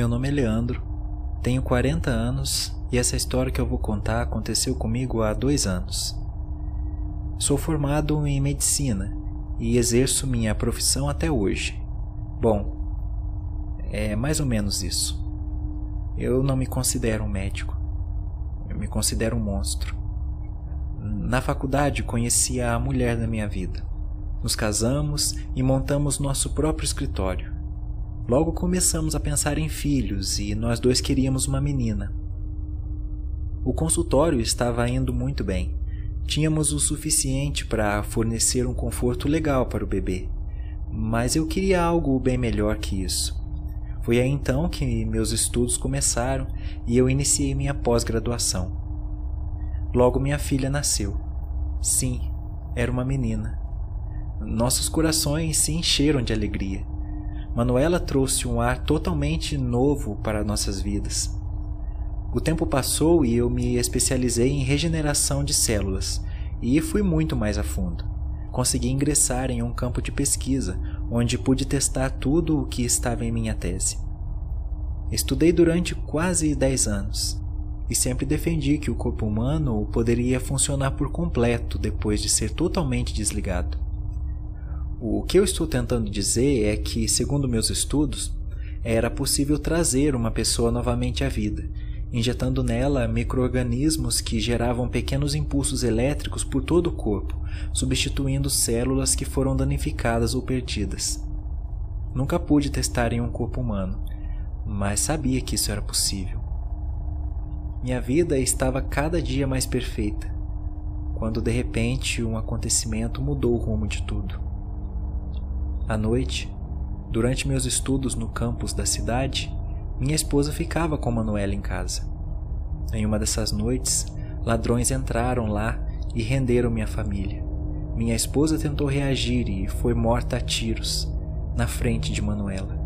Meu nome é Leandro, tenho 40 anos e essa história que eu vou contar aconteceu comigo há dois anos. Sou formado em medicina e exerço minha profissão até hoje. Bom, é mais ou menos isso. Eu não me considero um médico. Eu me considero um monstro. Na faculdade conheci a mulher da minha vida. Nos casamos e montamos nosso próprio escritório. Logo começamos a pensar em filhos e nós dois queríamos uma menina. O consultório estava indo muito bem. Tínhamos o suficiente para fornecer um conforto legal para o bebê, mas eu queria algo bem melhor que isso. Foi aí então que meus estudos começaram e eu iniciei minha pós-graduação. Logo minha filha nasceu. Sim, era uma menina. Nossos corações se encheram de alegria. Manuela trouxe um ar totalmente novo para nossas vidas. O tempo passou e eu me especializei em regeneração de células e fui muito mais a fundo. Consegui ingressar em um campo de pesquisa onde pude testar tudo o que estava em minha tese. Estudei durante quase 10 anos e sempre defendi que o corpo humano poderia funcionar por completo depois de ser totalmente desligado. O que eu estou tentando dizer é que, segundo meus estudos, era possível trazer uma pessoa novamente à vida injetando nela microorganismos que geravam pequenos impulsos elétricos por todo o corpo, substituindo células que foram danificadas ou perdidas. Nunca pude testar em um corpo humano, mas sabia que isso era possível. Minha vida estava cada dia mais perfeita, quando de repente um acontecimento mudou o rumo de tudo. À noite, durante meus estudos no campus da cidade, minha esposa ficava com Manuela em casa. Em uma dessas noites, ladrões entraram lá e renderam minha família. Minha esposa tentou reagir e foi morta a tiros, na frente de Manuela.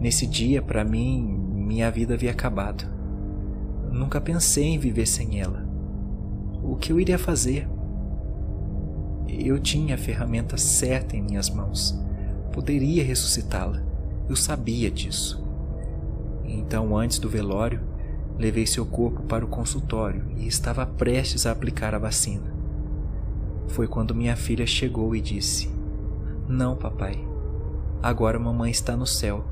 Nesse dia, para mim, minha vida havia acabado. Nunca pensei em viver sem ela. O que eu iria fazer? Eu tinha a ferramenta certa em minhas mãos. Poderia ressuscitá-la. Eu sabia disso. Então, antes do velório, levei seu corpo para o consultório e estava prestes a aplicar a vacina. Foi quando minha filha chegou e disse: Não, papai. Agora mamãe está no céu.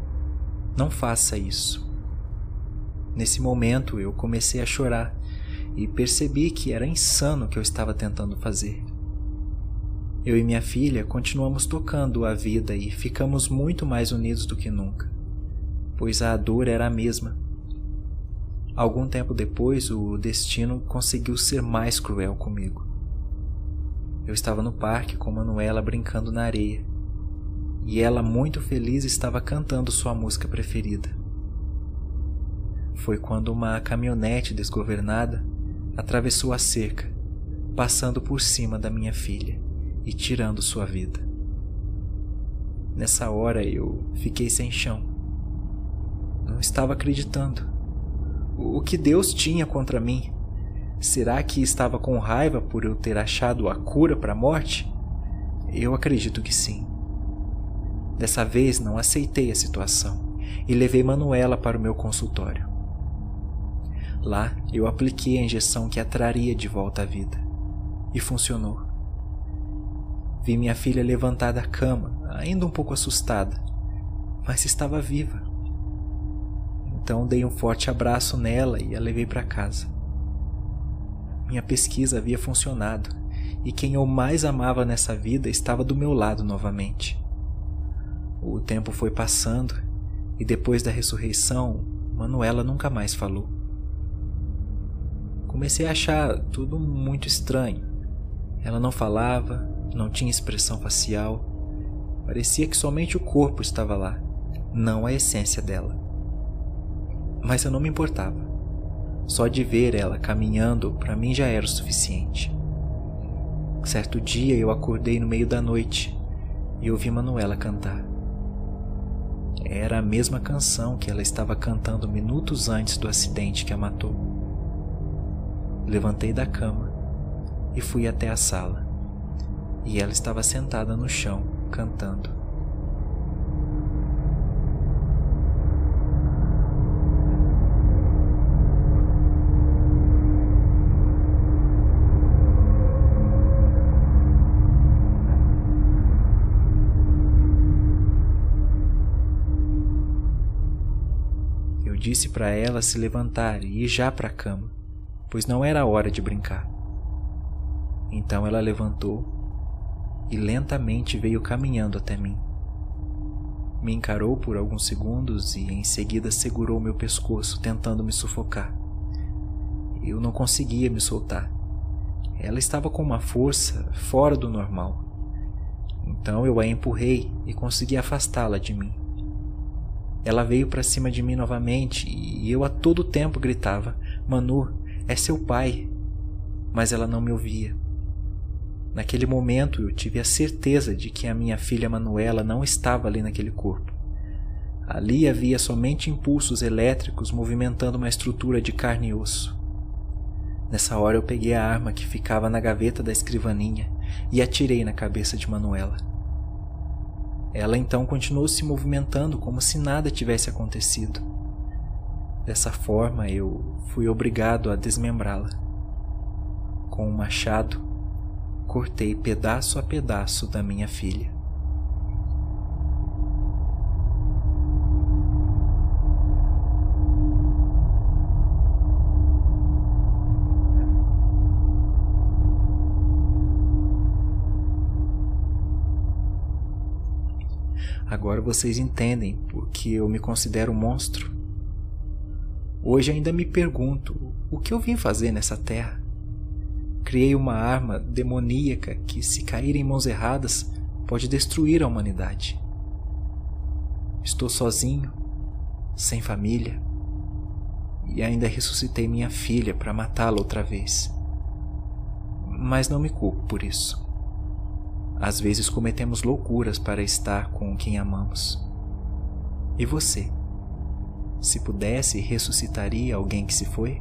Não faça isso. Nesse momento eu comecei a chorar e percebi que era insano o que eu estava tentando fazer. Eu e minha filha continuamos tocando a vida e ficamos muito mais unidos do que nunca pois a dor era a mesma. Algum tempo depois, o destino conseguiu ser mais cruel comigo. Eu estava no parque com Manuela brincando na areia, e ela, muito feliz, estava cantando sua música preferida. Foi quando uma caminhonete desgovernada atravessou a cerca, passando por cima da minha filha e tirando sua vida. Nessa hora eu fiquei sem chão não estava acreditando. O que Deus tinha contra mim? Será que estava com raiva por eu ter achado a cura para a morte? Eu acredito que sim. Dessa vez não aceitei a situação e levei Manuela para o meu consultório. Lá eu apliquei a injeção que a traria de volta à vida e funcionou. Vi minha filha levantar da cama, ainda um pouco assustada, mas estava viva. Então dei um forte abraço nela e a levei para casa. Minha pesquisa havia funcionado e quem eu mais amava nessa vida estava do meu lado novamente. O tempo foi passando e depois da ressurreição, Manuela nunca mais falou. Comecei a achar tudo muito estranho. Ela não falava, não tinha expressão facial. Parecia que somente o corpo estava lá, não a essência dela mas eu não me importava. Só de ver ela caminhando para mim já era o suficiente. Certo dia eu acordei no meio da noite e ouvi Manuela cantar. Era a mesma canção que ela estava cantando minutos antes do acidente que a matou. Levantei da cama e fui até a sala e ela estava sentada no chão, cantando. Eu disse para ela se levantar e ir já para a cama, pois não era hora de brincar. Então ela levantou e lentamente veio caminhando até mim. Me encarou por alguns segundos e em seguida segurou meu pescoço, tentando me sufocar. Eu não conseguia me soltar. Ela estava com uma força fora do normal. Então eu a empurrei e consegui afastá-la de mim. Ela veio para cima de mim novamente e eu a todo tempo gritava: Manu, é seu pai. Mas ela não me ouvia. Naquele momento eu tive a certeza de que a minha filha Manuela não estava ali naquele corpo. Ali havia somente impulsos elétricos movimentando uma estrutura de carne e osso. Nessa hora eu peguei a arma que ficava na gaveta da escrivaninha e atirei na cabeça de Manuela. Ela então continuou se movimentando como se nada tivesse acontecido. Dessa forma eu fui obrigado a desmembrá-la. Com o um machado, cortei pedaço a pedaço da minha filha. Agora vocês entendem porque eu me considero um monstro. Hoje ainda me pergunto o que eu vim fazer nessa terra. Criei uma arma demoníaca que, se cair em mãos erradas, pode destruir a humanidade. Estou sozinho, sem família, e ainda ressuscitei minha filha para matá-la outra vez. Mas não me culpo por isso. Às vezes cometemos loucuras para estar com quem amamos. E você? Se pudesse, ressuscitaria alguém que se foi?